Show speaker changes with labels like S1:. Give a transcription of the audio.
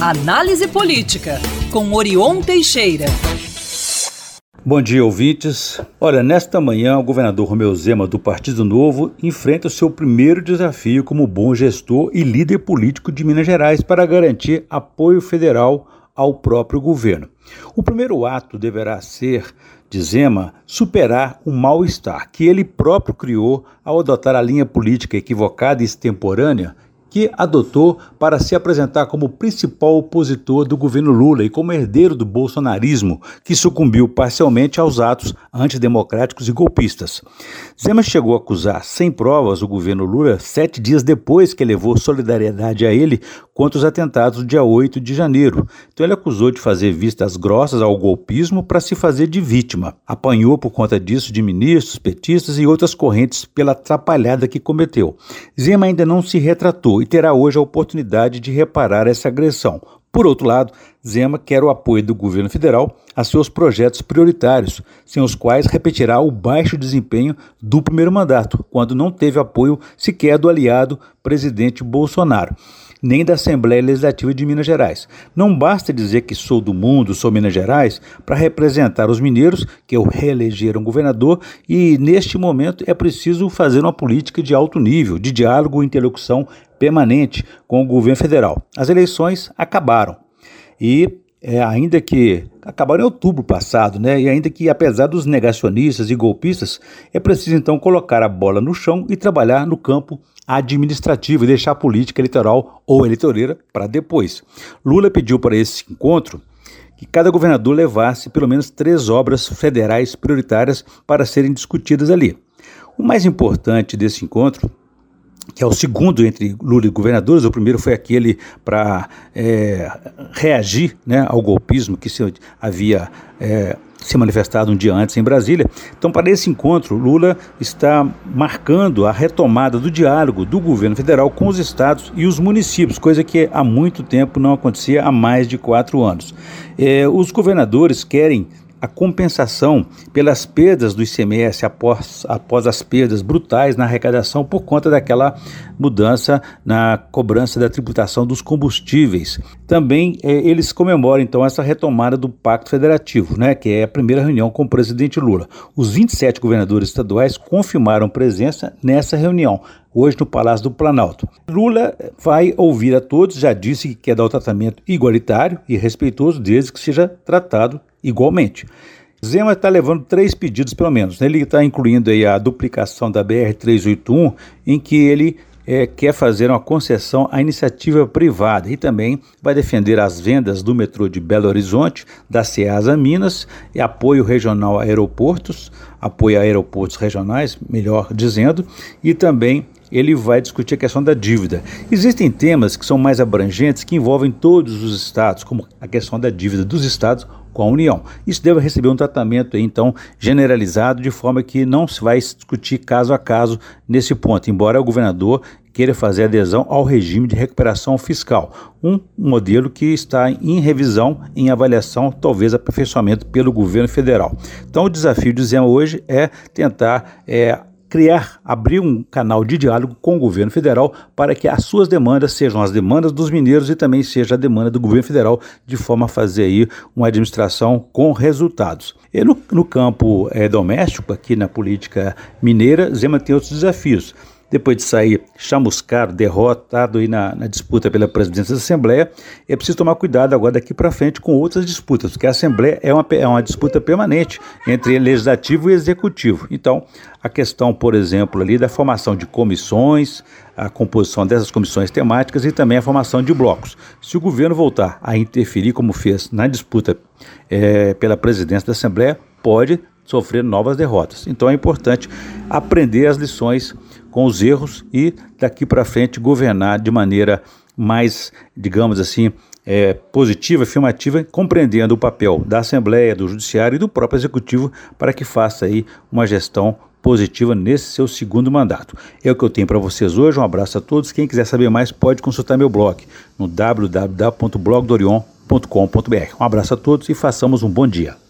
S1: Análise Política, com Orion Teixeira.
S2: Bom dia, ouvintes. Olha, nesta manhã, o governador Romeu Zema, do Partido Novo, enfrenta o seu primeiro desafio como bom gestor e líder político de Minas Gerais para garantir apoio federal ao próprio governo. O primeiro ato deverá ser de Zema superar o mal-estar que ele próprio criou ao adotar a linha política equivocada e extemporânea que adotou para se apresentar como principal opositor do governo Lula e como herdeiro do bolsonarismo, que sucumbiu parcialmente aos atos antidemocráticos e golpistas. Zema chegou a acusar, sem provas, o governo Lula sete dias depois que levou solidariedade a ele contra os atentados do dia 8 de janeiro. Então ele acusou de fazer vistas grossas ao golpismo para se fazer de vítima. Apanhou por conta disso de ministros, petistas e outras correntes pela atrapalhada que cometeu. Zema ainda não se retratou e terá hoje a oportunidade de reparar essa agressão. Por outro lado, Zema quer o apoio do governo federal a seus projetos prioritários, sem os quais repetirá o baixo desempenho do primeiro mandato, quando não teve apoio sequer do aliado presidente Bolsonaro nem da Assembleia Legislativa de Minas Gerais. Não basta dizer que sou do mundo, sou Minas Gerais, para representar os mineiros que o reelegeram governador e, neste momento, é preciso fazer uma política de alto nível, de diálogo e interlocução permanente com o governo federal. As eleições acabaram e é, ainda que acabaram em outubro passado, né? E ainda que, apesar dos negacionistas e golpistas, é preciso então colocar a bola no chão e trabalhar no campo administrativo e deixar a política eleitoral ou eleitoreira para depois. Lula pediu para esse encontro que cada governador levasse pelo menos três obras federais prioritárias para serem discutidas ali. O mais importante desse encontro que é o segundo entre Lula e governadores, o primeiro foi aquele para é, reagir né, ao golpismo que se havia é, se manifestado um dia antes em Brasília. Então, para esse encontro, Lula está marcando a retomada do diálogo do governo federal com os estados e os municípios, coisa que há muito tempo não acontecia há mais de quatro anos. É, os governadores querem a compensação pelas perdas do ICMS após, após as perdas brutais na arrecadação por conta daquela mudança na cobrança da tributação dos combustíveis. Também é, eles comemoram então essa retomada do Pacto Federativo, né, que é a primeira reunião com o presidente Lula. Os 27 governadores estaduais confirmaram presença nessa reunião, hoje no Palácio do Planalto. Lula vai ouvir a todos, já disse que quer dar o tratamento igualitário e respeitoso, desde que seja tratado igualmente. Zema está levando três pedidos, pelo menos. Né? Ele está incluindo aí a duplicação da BR-381, em que ele é, quer fazer uma concessão à iniciativa privada e também vai defender as vendas do metrô de Belo Horizonte, da Ceasa Minas, e apoio regional a aeroportos, apoio a aeroportos regionais, melhor dizendo, e também ele vai discutir a questão da dívida. Existem temas que são mais abrangentes que envolvem todos os estados, como a questão da dívida dos estados com a União. Isso deve receber um tratamento então generalizado, de forma que não se vai discutir caso a caso nesse ponto, embora o governador queira fazer adesão ao regime de recuperação fiscal, um modelo que está em revisão, em avaliação, talvez aperfeiçoamento pelo governo federal. Então, o desafio de Zema hoje é tentar é, criar, abrir um canal de diálogo com o governo federal para que as suas demandas sejam as demandas dos mineiros e também seja a demanda do governo federal, de forma a fazer aí uma administração com resultados. E no, no campo é, doméstico, aqui na política mineira, Zema tem outros desafios depois de sair chamuscado, derrotado aí na, na, disputa pela presidência da Assembleia, é preciso tomar cuidado agora daqui para frente com outras disputas, porque a Assembleia é uma, é uma disputa permanente entre legislativo e executivo. Então, a questão, por exemplo, ali da formação de comissões, a composição dessas comissões temáticas e também a formação de blocos. Se o governo voltar a interferir, como fez na disputa é, pela presidência da Assembleia, pode sofrer novas derrotas. Então é importante aprender as lições com os erros e daqui para frente governar de maneira mais, digamos assim, é, positiva, afirmativa, compreendendo o papel da Assembleia, do Judiciário e do próprio Executivo para que faça aí uma gestão positiva nesse seu segundo mandato. É o que eu tenho para vocês hoje. Um abraço a todos. Quem quiser saber mais pode consultar meu blog no www.blogdorion.com.br. Um abraço a todos e façamos um bom dia.